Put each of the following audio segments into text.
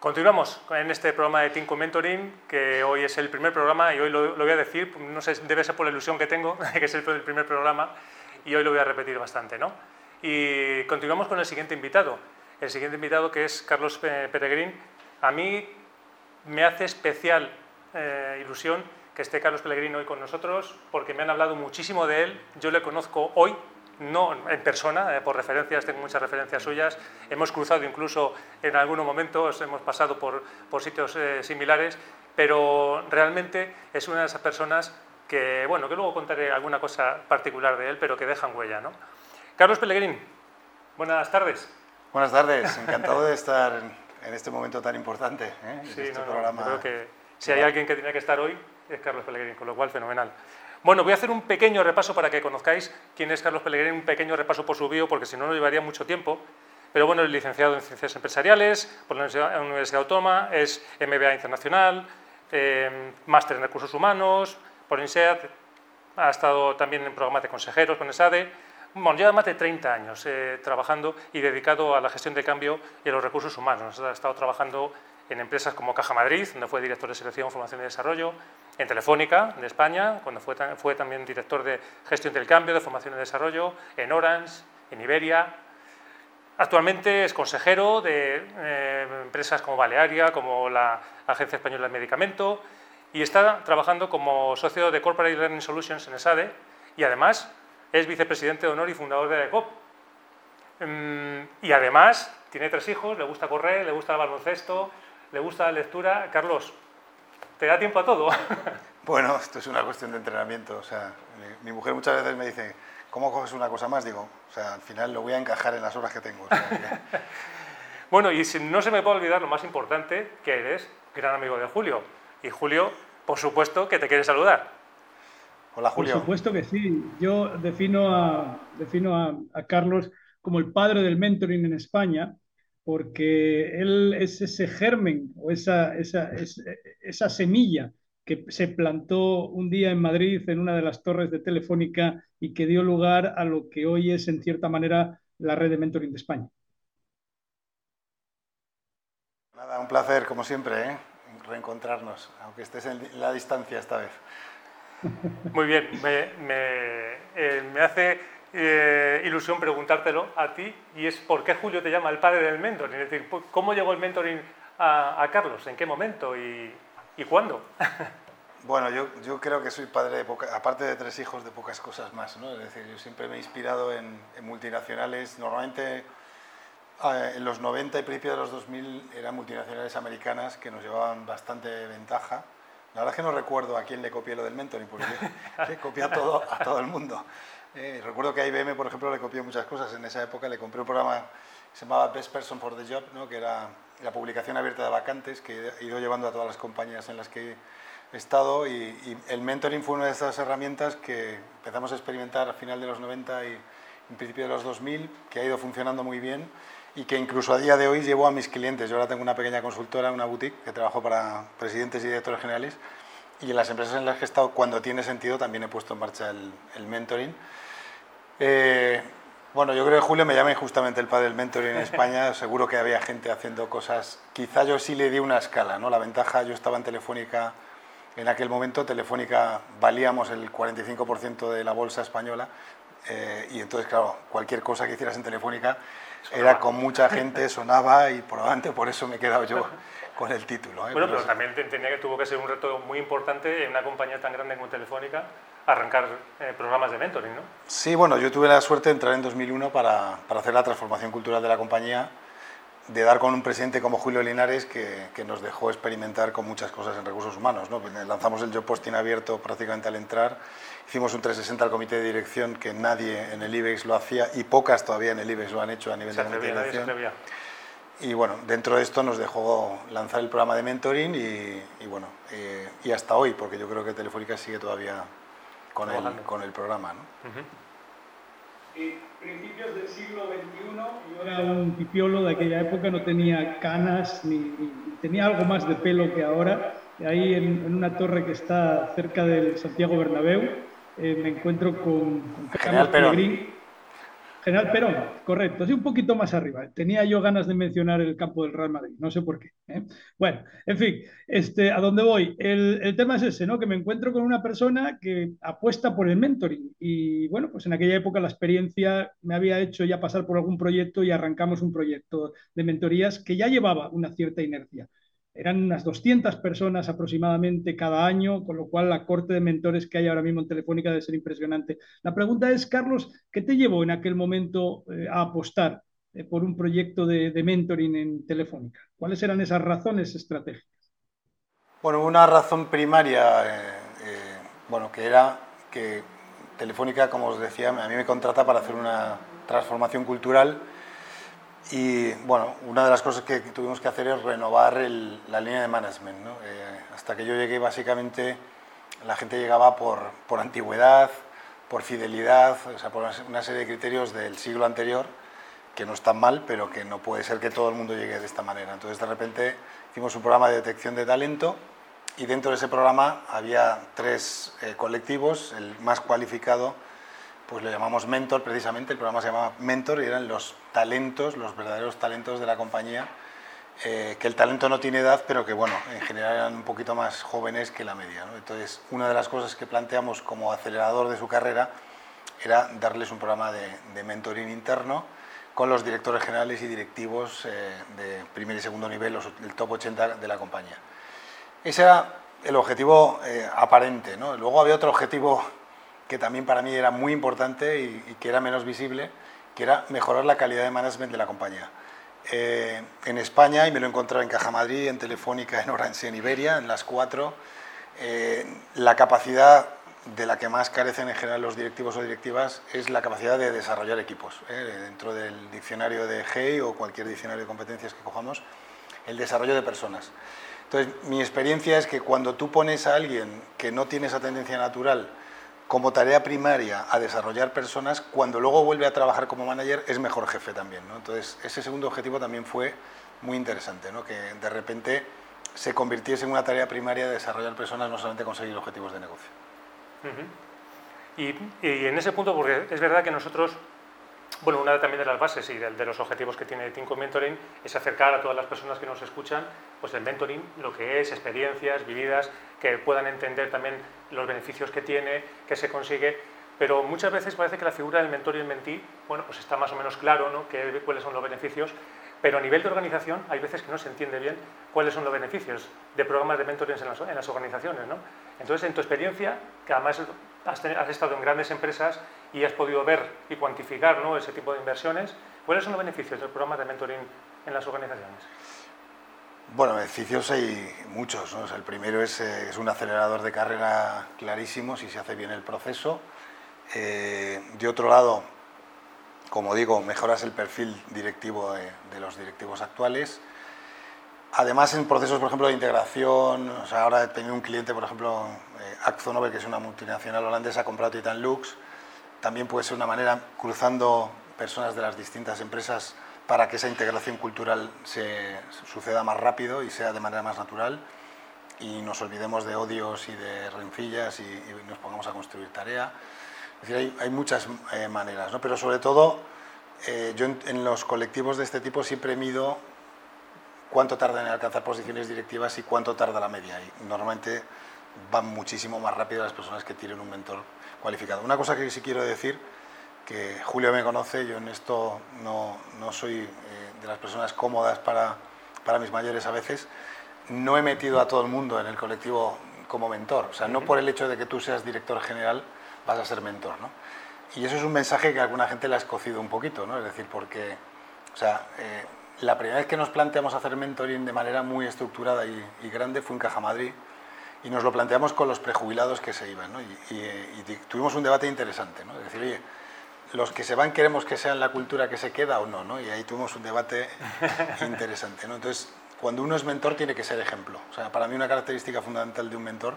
Continuamos en este programa de Team Mentoring, que hoy es el primer programa y hoy lo, voy a decir, no sé, debe ser por la ilusión que tengo, que es el, primer programa, y hoy lo voy a repetir bastante. ¿no? Y continuamos con el siguiente invitado. El siguiente invitado que es Carlos Peregrín. A mí me hace especial eh, ilusión que esté Carlos Pellegrini hoy con nosotros, porque me han hablado muchísimo de él. Yo le conozco hoy, no en persona, eh, por referencias, tengo muchas referencias suyas. Hemos cruzado incluso en algunos momentos, hemos pasado por, por sitios eh, similares, pero realmente es una de esas personas que, bueno, que luego contaré alguna cosa particular de él, pero que dejan huella. ¿no? Carlos Pellegrini, buenas tardes. Buenas tardes, encantado de estar en este momento tan importante. ¿eh? Sí, este programa. creo que si hay alguien que tenía que estar hoy, es Carlos Pellegrini, con lo cual fenomenal. Bueno, voy a hacer un pequeño repaso para que conozcáis quién es Carlos Pellegrini, un pequeño repaso por su bio, porque si no, no llevaría mucho tiempo. Pero bueno, es licenciado en Ciencias Empresariales por la Universidad, Autónoma, es MBA Internacional, eh, máster en Recursos Humanos por INSEAD, ha estado también en programas de consejeros con ESADE. Bueno, lleva más de 30 años eh, trabajando y dedicado a la gestión de cambio y a los recursos humanos. Ha estado trabajando en empresas como Caja Madrid, donde fue director de selección, formación y desarrollo, en Telefónica, de España, cuando fue, fue también director de gestión del cambio, de formación y desarrollo, en Orange, en Iberia. Actualmente es consejero de eh, empresas como Balearia, como la Agencia Española de Medicamento, y está trabajando como socio de Corporate Learning Solutions en ESADE, y además es vicepresidente de honor y fundador de ECOP. Mm, y además tiene tres hijos, le gusta correr, le gusta el baloncesto, le gusta la lectura. Carlos, ¿te da tiempo a todo? Bueno, esto es una cuestión de entrenamiento. O sea, mi, mujer muchas veces me dice, ¿cómo coges una cosa más? Digo, o sea, al final lo voy a encajar en las horas que tengo. bueno, y si no se me puede olvidar lo más importante, que eres gran amigo de Julio. Y Julio, por supuesto, que te quiere saludar. Hola, Julio. Por supuesto que sí. Yo defino a, defino a, a Carlos como el padre del mentoring en España porque él es ese germen o esa, esa, esa, semilla que se plantó un día en Madrid en una de las torres de Telefónica y que dio lugar a lo que hoy es, en cierta manera, la red de mentoring de España. Nada, un placer, como siempre, ¿eh? reencontrarnos, aunque estés en la distancia esta vez. Muy bien, me, me, eh, me hace eh, ilusión preguntártelo a ti y es por qué Julio te llama el padre del mentoring. Es decir, ¿cómo llegó el mentoring a, Carlos? ¿En qué momento y, cuándo? Bueno, yo, yo, creo que soy padre, de poca, aparte de tres hijos, de pocas cosas más. ¿no? Es decir, yo siempre me he inspirado en, multinacionales. Normalmente eh, en los 90 y principios de los 2000 eran multinacionales americanas que nos llevaban bastante ventaja. La verdad es que no recuerdo a quién le copié lo del mentoring, porque le copié a todo, a todo el mundo. Eh, recuerdo que a IBM, por ejemplo, le copió muchas cosas. En esa época le compré un programa que se llamaba Best Person for the Job, ¿no? que era la publicación abierta de vacantes que he ido llevando a todas las compañías en las que he estado y, el mentoring fue una de esas herramientas que empezamos a experimentar a final de los 90 y en principio de los 2000, que ha ido funcionando muy bien y que incluso a día de hoy llevo a mis clientes. Yo ahora tengo una pequeña consultora, una boutique, que trabajo para presidentes y directores generales y en las empresas en las que he estado, cuando tiene sentido, también he puesto en marcha el, el mentoring. Eh, bueno, yo creo que Julio me llama injustamente el padre del mentoring en España. Seguro que había gente haciendo cosas. Quizá yo sí le di una escala, ¿no? La ventaja, yo estaba en Telefónica en aquel momento. Telefónica valíamos el 45% de la bolsa española. Eh, y entonces, claro, cualquier cosa que hicieras en Telefónica era con mucha gente, sonaba y probablemente por eso me he quedado yo con el título. ¿eh? Bueno, pero, también tenía que tuvo que ser un reto muy importante en una compañía tan grande como Telefónica arrancar eh, programas de mentoring, ¿no? Sí, bueno, yo tuve la suerte de entrar en 2001 para, para, hacer la transformación cultural de la compañía, de dar con un presidente como Julio Linares que, que nos dejó experimentar con muchas cosas en recursos humanos. ¿no? Pues, eh, lanzamos el job posting abierto prácticamente al entrar, hicimos un 360 al comité de dirección que nadie en el IBEX lo hacía y pocas todavía en el IBEX lo han hecho a nivel de administración. Y bueno, dentro de esto nos dejó lanzar el programa de mentoring y, y bueno, eh, y hasta hoy, porque yo creo que Telefónica sigue todavía con, el, con el programa. ¿no? principios del siglo XXI, yo era un pipiolo de aquella época, no tenía canas, ni, tenía algo más de pelo que ahora. Ahí en, una torre que está cerca del Santiago Bernabéu, eh, me encuentro con, con Carlos Pellegrín. General Perón, correcto, sí, un poquito más arriba. Tenía yo ganas de mencionar el campo del Real Madrid, no sé por qué. ¿eh? Bueno, en fin, este, ¿a dónde voy? El, el, tema es ese, ¿no? Que me encuentro con una persona que apuesta por el mentoring. Y bueno, pues en aquella época la experiencia me había hecho ya pasar por algún proyecto y arrancamos un proyecto de mentorías que ya llevaba una cierta inercia. Eran unas 200 personas aproximadamente cada año, con lo cual la corte de mentores que hay ahora mismo en Telefónica debe ser impresionante. La pregunta es, Carlos, ¿qué te llevó en aquel momento eh, a apostar eh, por un proyecto de, mentoring en Telefónica? ¿Cuáles eran esas razones estratégicas? Bueno, una razón primaria, eh, bueno, que era que Telefónica, como os decía, a mí me contrata para hacer una transformación cultural y bueno, una de las cosas que tuvimos que hacer es renovar el, la línea de management. ¿no? Eh, hasta que yo llegué, básicamente, la gente llegaba por, por antigüedad, por fidelidad, o sea, por una serie de criterios del siglo anterior, que no están mal, pero que no puede ser que todo el mundo llegue de esta manera. Entonces, de repente, hicimos un programa de detección de talento y dentro de ese programa había tres eh, colectivos, el más cualificado, pues lo llamamos Mentor precisamente, el programa se llamaba Mentor y eran los talentos, los verdaderos talentos de la compañía, eh, que el talento no tiene edad, pero que bueno, en general eran un poquito más jóvenes que la media. ¿no? Entonces, una de las cosas que planteamos como acelerador de su carrera era darles un programa de, de mentoring interno con los directores generales y directivos eh, de primer y segundo nivel, los, el top 80 de la compañía. Ese era el objetivo eh, aparente. ¿no? Luego había otro objetivo que también para mí era muy importante y, que era menos visible, que era mejorar la calidad de management de la compañía. Eh, en España, y me lo he encontrado en Caja Madrid, en Telefónica, en Orange, en Iberia, en las cuatro, eh, la capacidad de la que más carecen en general los directivos o directivas es la capacidad de desarrollar equipos. ¿eh? Dentro del diccionario de GEI o cualquier diccionario de competencias que cojamos, el desarrollo de personas. Entonces, mi experiencia es que cuando tú pones a alguien que no tiene esa tendencia natural como tarea primaria a desarrollar personas, cuando luego vuelve a trabajar como manager es mejor jefe también. ¿no? Entonces, ese segundo objetivo también fue muy interesante, ¿no? que de repente se convirtiese en una tarea primaria de desarrollar personas, no solamente conseguir objetivos de negocio. Y, en ese punto, porque es verdad que nosotros, bueno, una también de las bases y de, de los objetivos que tiene Tinko Mentoring es acercar a todas las personas que nos escuchan, pues el mentoring, lo que es, experiencias vividas, que puedan entender también los beneficios que tiene, que se consigue, pero muchas veces parece que la figura del mentor y el mentí, bueno, pues está más o menos claro, ¿no?, que, cuáles son los beneficios, pero a nivel de organización hay veces que no se entiende bien cuáles son los beneficios de programas de mentoring en las, en las organizaciones, ¿no? Entonces, en tu experiencia, que además has, estado en grandes empresas y has podido ver y cuantificar ese tipo de inversiones, ¿cuáles son los beneficios del programa de mentoring en las organizaciones? Bueno, beneficios hay muchos. el primero es, eh, es, un acelerador de carrera clarísimo si se hace bien el proceso. Eh, de otro lado, como digo, mejoras el perfil directivo de, los directivos actuales. Además, en procesos, por ejemplo, de integración, o sea, ahora he tenido un cliente, por ejemplo, eh, Akzonover, que es una multinacional holandesa, ha comprado Titan Lux. También puede ser una manera, cruzando personas de las distintas empresas, para que esa integración cultural se suceda más rápido y sea de manera más natural y nos olvidemos de odios y de rencillas y, nos pongamos a construir tarea. Es decir, hay, hay muchas eh, maneras, ¿no? pero sobre todo eh, yo en, en, los colectivos de este tipo siempre mido cuánto tardan en alcanzar posiciones directivas y cuánto tarda la media. Y normalmente van muchísimo más rápido las personas que tienen un mentor cualificado. Una cosa que sí quiero decir que Julio me conoce, yo en esto no, no soy eh, de las personas cómodas para, para, mis mayores a veces, no he metido a todo el mundo en el colectivo como mentor, o sea, no por el hecho de que tú seas director general vas a ser mentor, ¿no? Y eso es un mensaje que a alguna gente le ha escocido un poquito, ¿no? Es decir, porque, o sea, eh, la primera vez que nos planteamos hacer mentoring de manera muy estructurada y, y grande fue en Caja Madrid, y nos lo planteamos con los prejubilados que se iban, ¿no? y, y, y, tuvimos un debate interesante, ¿no? Es decir, oye, los que se van queremos que sean la cultura que se queda o no, ¿no? Y ahí tuvimos un debate interesante, ¿no? Entonces, cuando uno es mentor tiene que ser ejemplo. O sea, para mí una característica fundamental de un mentor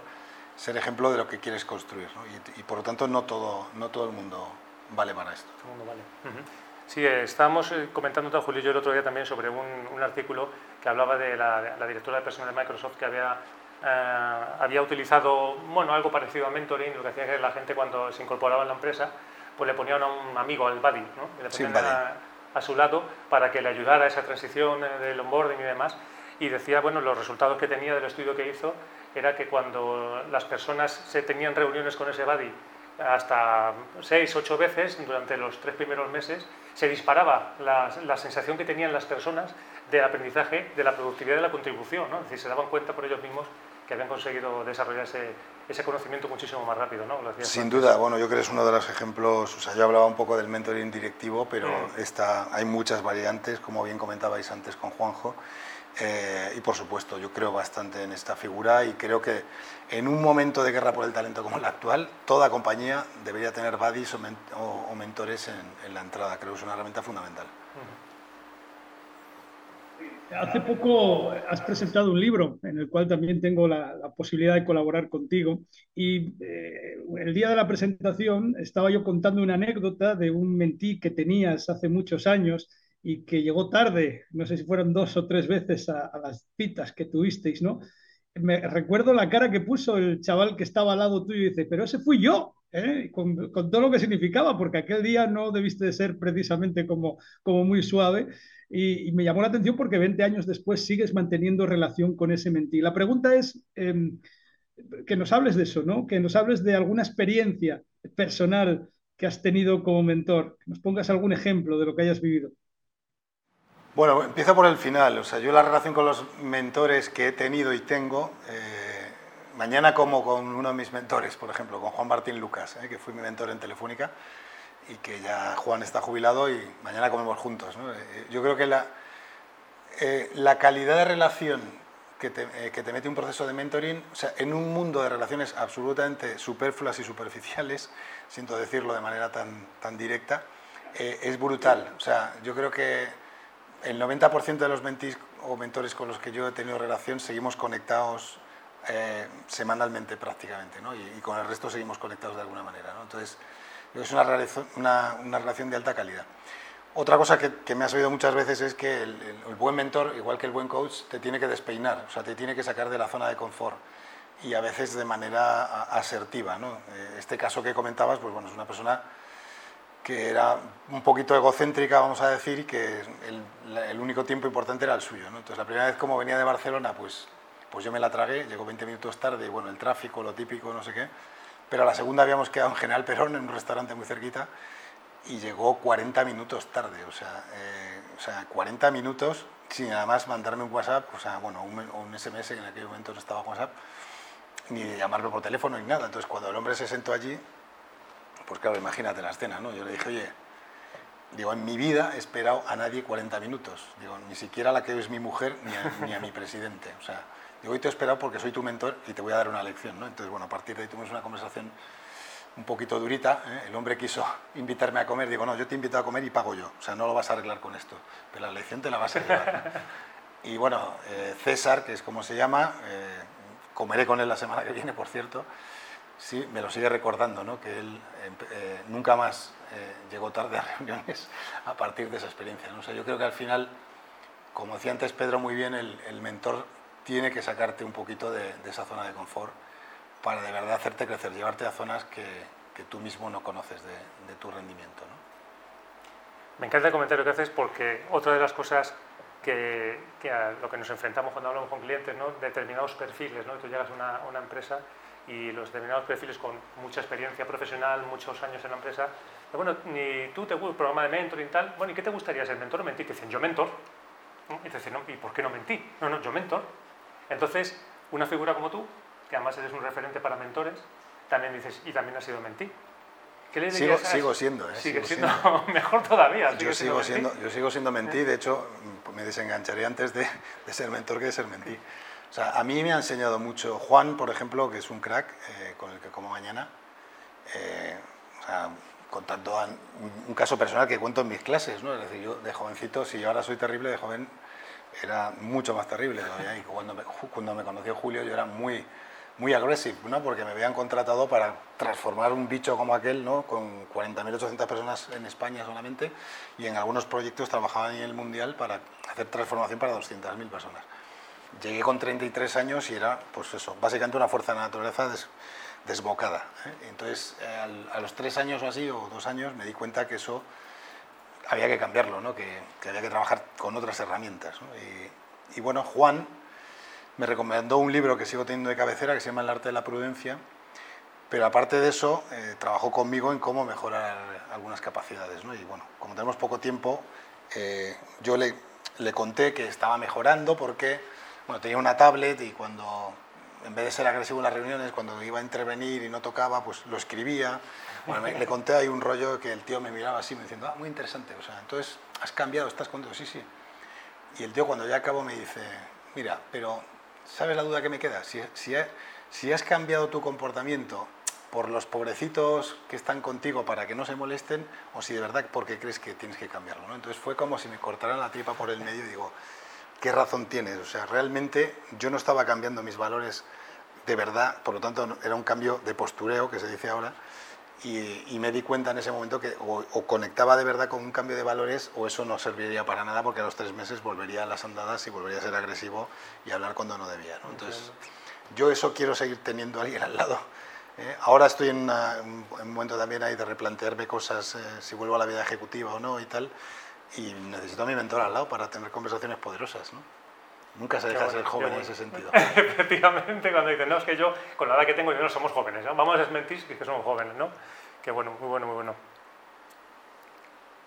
es ser ejemplo de lo que quieres construir, ¿no? y, y, por lo tanto no todo, no todo el mundo vale para esto. Todo el mundo vale. Uh -huh. Sí, eh, estábamos eh, comentando, Julio y yo el otro día también sobre un, un artículo que hablaba de la, directora de personal de Microsoft que había, eh, había utilizado bueno, algo parecido a mentoring, lo que hacía que la gente cuando se incorporaba en la empresa pues le ponían a un amigo, al buddy, ¿no? le ponían a, su lado para que le ayudara a esa transición del onboarding y demás. Y decía, bueno, los resultados que tenía del estudio que hizo era que cuando las personas se tenían reuniones con ese buddy hasta seis, ocho veces durante los tres primeros meses, se disparaba la, la, sensación que tenían las personas del aprendizaje, de la productividad de la contribución. ¿no? Es decir, se daban cuenta por ellos mismos que habían conseguido desarrollar ese, ese conocimiento muchísimo más rápido. ¿no? Sin duda, bueno, yo creo que es uno de los ejemplos, o sea, yo hablaba un poco del mentoring directivo, pero está, hay muchas variantes, como bien comentabais antes con Juanjo. Eh, y por supuesto, yo creo bastante en esta figura y creo que en un momento de guerra por el talento como el actual, toda compañía debería tener buddies o, mentores en, la entrada. Creo que es una herramienta fundamental. Hace poco has presentado un libro en el cual también tengo la, posibilidad de colaborar contigo y eh, el día de la presentación estaba yo contando una anécdota de un mentí que tenías hace muchos años y que llegó tarde, no sé si fueron dos o tres veces a, las citas que tuvisteis, ¿no? Me recuerdo la cara que puso el chaval que estaba al lado tuyo y dice, pero ese fui yo, ¿eh? con, con, todo lo que significaba, porque aquel día no debiste de ser precisamente como, como muy suave. Y, me llamó la atención porque 20 años después sigues manteniendo relación con ese mentí. La pregunta es em, que nos hables de eso, ¿no? Que nos hables de alguna experiencia personal que has tenido como mentor, que nos pongas algún ejemplo de lo que hayas vivido. Bueno, empiezo por el final. O sea, yo la relación con los mentores que he tenido y tengo, eh, mañana como con uno de mis mentores, por ejemplo, con Juan Martín Lucas, eh, que fue mi mentor en Telefónica y que ya Juan está jubilado y mañana comemos juntos. Eh, yo creo que la, la calidad de relación que te, que te, mete un proceso de mentoring, o sea, en un mundo de relaciones absolutamente superfluas y superficiales, siento decirlo de manera tan directa, es brutal. O sea, yo creo que el 90% de los mentis o mentores con los que yo he tenido relación seguimos conectados eh, semanalmente prácticamente, ¿no? y, con el resto seguimos conectados de alguna manera. ¿no? Entonces, es una, una, una, relación de alta calidad. Otra cosa que, que, me has oído muchas veces es que el, el, buen mentor, igual que el buen coach, te tiene que despeinar, o sea, te tiene que sacar de la zona de confort y a veces de manera asertiva. ¿no? Eh, este caso que comentabas, pues bueno, es una persona que era un poquito egocéntrica, vamos a decir, y que el, único tiempo importante era el suyo. ¿no? Entonces, la primera vez como venía de Barcelona, pues, pues yo me la tragué, llegó 20 minutos tarde, y bueno, el tráfico, lo típico, no sé qué, pero a la segunda habíamos quedado en General Perón, en un restaurante muy cerquita, y llegó 40 minutos tarde, o sea, eh, o sea 40 minutos sin nada más mandarme un WhatsApp, o sea, bueno, un, un SMS, que en aquel momento no estaba WhatsApp, ni llamarme por teléfono ni nada. Entonces, cuando el hombre se sentó allí, pues claro, imagínate la escena, ¿no? Yo le dije, oye, digo, en mi vida he esperado a nadie 40 minutos. Digo, ni siquiera a la que es mi mujer ni a, mi presidente. O sea, digo, hoy te he esperado porque soy tu mentor y te voy a dar una lección, ¿no? Entonces, bueno, a partir de ahí tuvimos una conversación un poquito durita. ¿eh? El hombre quiso invitarme a comer. Digo, no, yo te invito a comer y pago yo. O sea, no lo vas a arreglar con esto. Pero la lección te la vas a llevar. y bueno, eh, César, que es como se llama, eh, comeré con él la semana que viene, por cierto sí, me lo sigue recordando, ¿no? que él eh, nunca más eh, llegó tarde a reuniones a partir de esa experiencia. ¿no? O sea, yo creo que al final, como decía antes Pedro muy bien, el, el mentor tiene que sacarte un poquito de, de, esa zona de confort para de verdad hacerte crecer, llevarte a zonas que, que tú mismo no conoces de, de tu rendimiento. ¿no? Me encanta el comentario que haces porque otra de las cosas que, que, a lo que nos enfrentamos cuando hablamos con clientes, ¿no? determinados perfiles, ¿no? tú llegas a una, una empresa y los determinados perfiles con mucha experiencia profesional, muchos años en la empresa, bueno, ni tú te gusta programa de mentoring y tal, bueno, ¿y qué te gustaría ser mentor o mentir? Te dicen, yo mentor. Y te dicen, no, ¿y por qué no mentí? No, no, yo mentor. Entonces, una figura como tú, que además eres un referente para mentores, también dices, y también has sido mentí. ¿Qué le sigo, sigo siendo, ¿eh? Sigue siendo, mejor todavía. Yo sigo, siendo, yo sigo siendo mentí, de hecho, me desengancharé antes de, de ser mentor que de ser mentí. O sea, a mí me ha enseñado mucho Juan, por ejemplo, que es un crack eh, con el que como mañana. Eh, o sea, contando un caso personal que cuento en mis clases, ¿no? Es decir, yo de jovencito, si yo ahora soy terrible, de joven era mucho más terrible todavía. Cuando me, cuando me conoció Julio, yo era muy, muy agresivo, ¿no? Porque me habían contratado para transformar un bicho como aquel, ¿no? Con 40.800 personas en España solamente, y en algunos proyectos trabajaba en el Mundial para hacer transformación para 200.000 personas. Llegué con 33 años y era, pues eso, básicamente una fuerza de la naturaleza desbocada. ¿eh? Entonces, a los tres años o así, o dos años, me di cuenta que eso había que cambiarlo, ¿no? que, había que trabajar con otras herramientas. Y, bueno, Juan me recomendó un libro que sigo teniendo de cabecera que se llama El arte de la prudencia, pero aparte de eso, eh, trabajó conmigo en cómo mejorar algunas capacidades. ¿no? Y bueno, como tenemos poco tiempo, eh, yo le, le conté que estaba mejorando porque bueno, tenía una tablet y cuando en vez de ser agresivo en las reuniones, cuando iba a intervenir y no tocaba, pues lo escribía. Bueno, le conté ahí un rollo que el tío me miraba así, me diciendo, ah, muy interesante, o sea, entonces, ¿has cambiado? ¿Estás contento? Sí, sí. Y el tío cuando ya acabó me dice, mira, pero ¿sabes la duda que me queda? Si, si, si has cambiado tu comportamiento por los pobrecitos que están contigo para que no se molesten, o si de verdad porque crees que tienes que cambiarlo. ¿no? Entonces fue como si me cortaran la tripa por el medio y digo, ¿qué razón tienes? O sea, realmente yo no estaba cambiando mis valores de verdad, por lo tanto era un cambio de postureo, que se dice ahora, y, me di cuenta en ese momento que o, conectaba de verdad con un cambio de valores o eso no serviría para nada porque a los tres meses volvería a las andadas y volvería a ser agresivo y hablar cuando no debía. Entonces, yo eso quiero seguir teniendo a alguien al lado. ¿eh? Ahora estoy en, un momento también ahí de replantearme cosas, eh, si vuelvo a la vida ejecutiva o no y tal, y necesito a mi mentor al lado para tener conversaciones poderosas. ¿no? Nunca se deja de ser joven en ese sentido. Efectivamente, cuando dicen, no, es que yo, con la edad que tengo, yo no somos jóvenes, ¿no? Vamos a desmentir que somos jóvenes, ¿no? Qué bueno, muy bueno, muy bueno.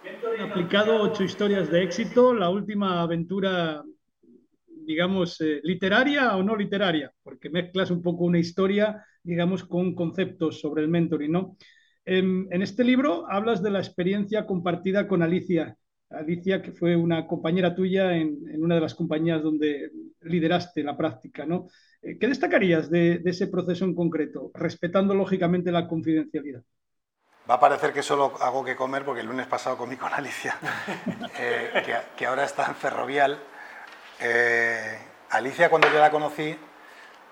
He aplicado ocho historias de éxito, la última aventura, digamos, eh, literaria o no literaria, porque mezclas un poco una historia, digamos, con conceptos sobre el mentoring, ¿no? En, en este libro hablas de la experiencia compartida con Alicia, Alicia, que fue una compañera tuya en, una de las compañías donde lideraste la práctica, ¿no? Eh, ¿Qué destacarías de, ese proceso en concreto, respetando lógicamente la confidencialidad? Va a parecer que solo hago que comer porque el lunes pasado comí con Alicia, eh, que, ahora está en Ferrovial. Eh, Alicia, cuando yo la conocí,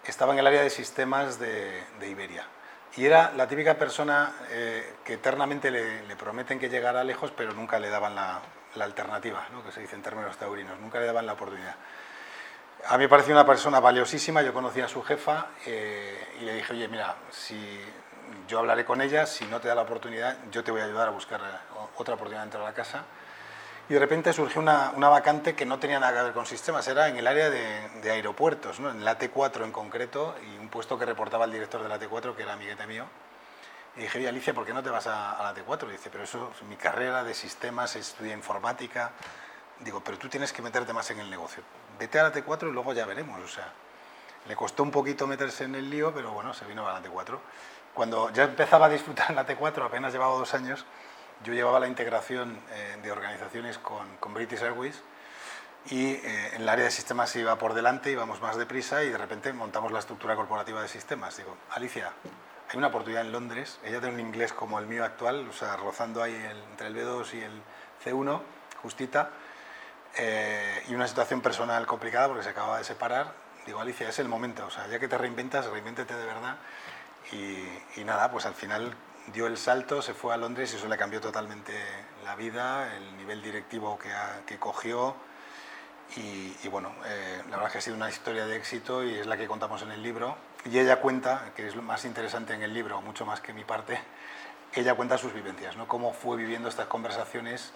estaba en el área de sistemas de, Iberia. Y era la típica persona que eternamente le, le, prometen que llegará lejos, pero nunca le daban la, la alternativa, ¿no? que se dice en términos taurinos, nunca le daban la oportunidad. A mí me pareció una persona valiosísima, yo conocí a su jefa eh, y le dije, oye, mira, si yo hablaré con ella, si no te da la oportunidad, yo te voy a ayudar a buscar otra oportunidad dentro de la casa. Y de repente surgió una, vacante que no tenía nada que ver con sistemas, era en el área de, aeropuertos, en la T4 en concreto, y un puesto que reportaba el director de la T4, que era amiguete mío. Y dije, oye, Alicia, ¿por qué no te vas a, la T4? Y dice, pero eso es mi carrera de sistemas, estudia informática. Digo, pero tú tienes que meterte más en el negocio. Vete a la T4 y luego ya veremos. O sea, le costó un poquito meterse en el lío, pero bueno, se vino a la T4. Cuando ya empezaba a disfrutar la T4, apenas llevaba dos años, yo llevaba la integración eh, de organizaciones con, con, British Airways y eh, en el área de sistemas iba por delante, íbamos más deprisa y de repente montamos la estructura corporativa de sistemas. Digo, Alicia, hay una oportunidad en Londres, ella tiene un inglés como el mío actual, o sea, rozando ahí entre el B2 y el C1, justita, eh, y una situación personal complicada porque se acaba de separar. Digo, Alicia, es el momento, o sea, ya que te reinventas, reinvéntete de verdad. Y, nada, pues al final dio el salto, se fue a Londres y eso le cambió totalmente la vida, el nivel directivo que, que cogió. Y, bueno, eh, la verdad es que ha sido una historia de éxito y es la que contamos en el libro y ella cuenta, que es lo más interesante en el libro, mucho más que mi parte, ella cuenta sus vivencias, ¿no? cómo fue viviendo estas conversaciones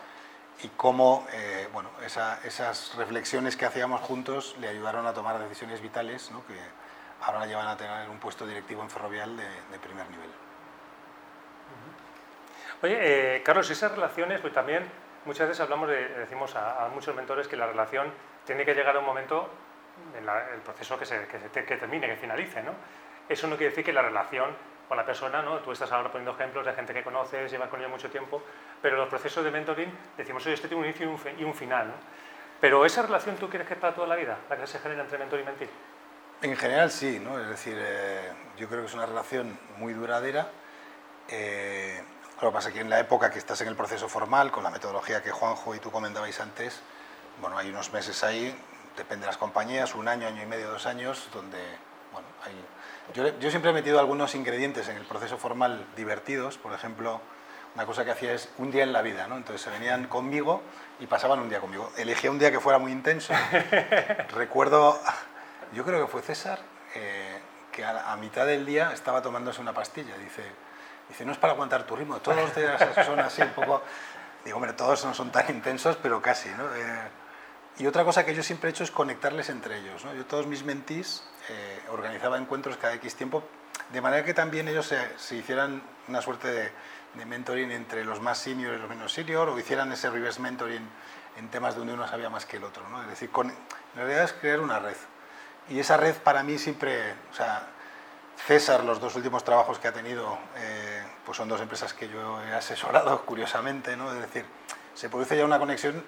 y cómo eh, bueno, esas reflexiones que hacíamos juntos le ayudaron a tomar decisiones vitales ¿no? que ahora la llevan a tener un puesto directivo en Ferrovial de, primer nivel. Oye, eh, Carlos, esas relaciones, pues también muchas veces hablamos de, decimos a, a muchos mentores que la relación tiene que llegar a un momento en el proceso que, se, que, que, termine, que finalice. ¿no? Eso no quiere decir que la relación con la persona, ¿no? tú estás ahora poniendo ejemplos de gente que conoces, llevas con ella mucho tiempo, pero los procesos de mentoring decimos, oye, este tiene un inicio y un, final. ¿no? Pero esa relación tú quieres que es para toda la vida, la que se genera entre mentor y mentir. En general sí, ¿no? es decir, eh, yo creo que es una relación muy duradera. Eh, lo que pasa es que en la época que estás en el proceso formal, con la metodología que Juanjo y tú comentabais antes, bueno, hay unos meses ahí depende de las compañías, un año, año y medio, dos años, donde, bueno, hay... yo, siempre he metido algunos ingredientes en el proceso formal divertidos, por ejemplo, una cosa que hacía es un día en la vida, ¿no? Entonces se venían conmigo y pasaban un día conmigo. Elegía un día que fuera muy intenso. Recuerdo, yo creo que fue César, eh, que a, mitad del día estaba tomándose una pastilla. Dice, dice, no es para aguantar tu ritmo, todos los días son así un poco... Digo, hombre, todos no son tan intensos, pero casi, ¿no? Eh, y otra cosa que yo siempre he hecho es conectarles entre ellos. ¿no? Yo todos mis mentís eh, organizaba encuentros cada X tiempo, de manera que también ellos se, se hicieran una suerte de, de, mentoring entre los más senior y los menos senior, o hicieran ese reverse mentoring en temas donde uno sabía más que el otro. ¿no? Es decir, con, en realidad es crear una red. Y esa red para mí siempre, o sea, César, los dos últimos trabajos que ha tenido, eh, pues son dos empresas que yo he asesorado, curiosamente, ¿no? Es decir, se produce ya una conexión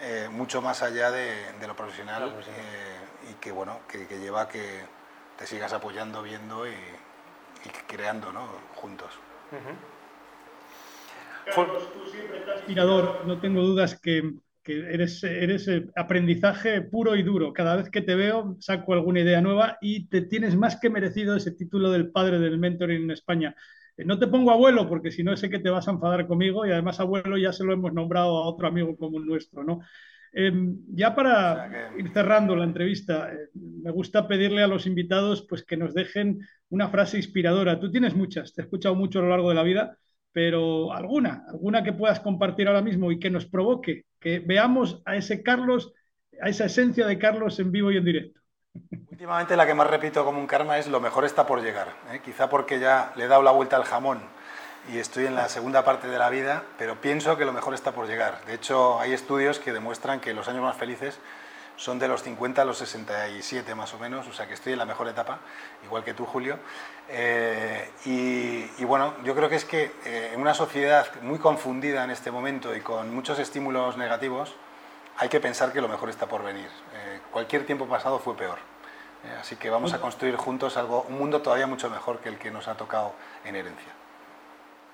eh, mucho más allá de, lo profesional eh, y que, bueno, que, lleva a que te sigas apoyando, viendo y, creando ¿no? juntos. Carlos, tú siempre estás inspirador, no tengo dudas que, que eres, eres eh, aprendizaje puro y duro. Cada vez que te veo saco alguna idea nueva y te tienes más que merecido ese título del padre del mentoring en España. No te pongo abuelo porque si no sé que te vas a enfadar conmigo y además abuelo ya se lo hemos nombrado a otro amigo común nuestro, ¿no? Em, ya para ir cerrando la entrevista, eh, me gusta pedirle a los invitados pues, que nos dejen una frase inspiradora. Tú tienes muchas, te he escuchado mucho a lo largo de la vida, pero alguna, alguna que puedas compartir ahora mismo y que nos provoque, que veamos a ese Carlos, a esa esencia de Carlos en vivo y en directo. Últimamente la que más repito como un karma es lo mejor está por llegar. ¿eh? Quizá porque ya le he dado la vuelta al jamón y estoy en la segunda parte de la vida, pero pienso que lo mejor está por llegar. De hecho, hay estudios que demuestran que los años más felices son de los 50 a los 67 más o menos, o sea que estoy en la mejor etapa, igual que tú, Julio. Eh, y, bueno, yo creo que es que eh, en una sociedad muy confundida en este momento y con muchos estímulos negativos, hay que pensar que lo mejor está por venir. cualquier tiempo pasado fue peor. Eh, así que vamos a construir juntos algo, un mundo todavía mucho mejor que el que nos ha tocado en herencia.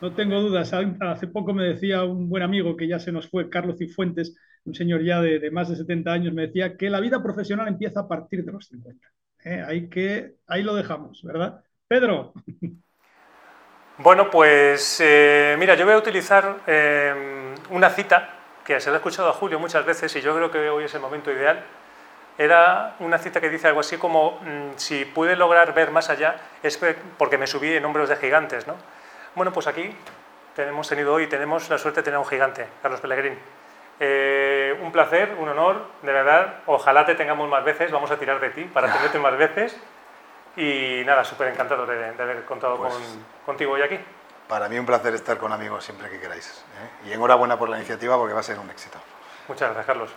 No tengo dudas. Hace poco me decía un buen amigo que ya se nos fue, Carlos Cifuentes, un señor ya de, más de 70 años, me decía que la vida profesional empieza a partir de los 50. Eh, ahí, que, ahí lo dejamos, ¿verdad? Pedro. Bueno, pues eh, mira, yo voy a utilizar una cita que se la he escuchado a Julio muchas veces y yo creo que hoy es el momento ideal era una cita que dice algo así como, mm, si pude lograr ver más allá es porque me subí en hombros de gigantes. ¿no? Bueno, pues aquí tenemos tenido hoy, tenemos la suerte de tener un gigante, Carlos Pellegrín. Eh, un placer, un honor, de verdad. Ojalá te tengamos más veces, vamos a tirar de ti para tenerte más veces. Y nada, súper encantado de, haber contado pues contigo hoy aquí. Para mí un placer estar con amigos siempre que queráis. ¿eh? Y enhorabuena por la iniciativa porque va a ser un éxito. Muchas gracias, Carlos.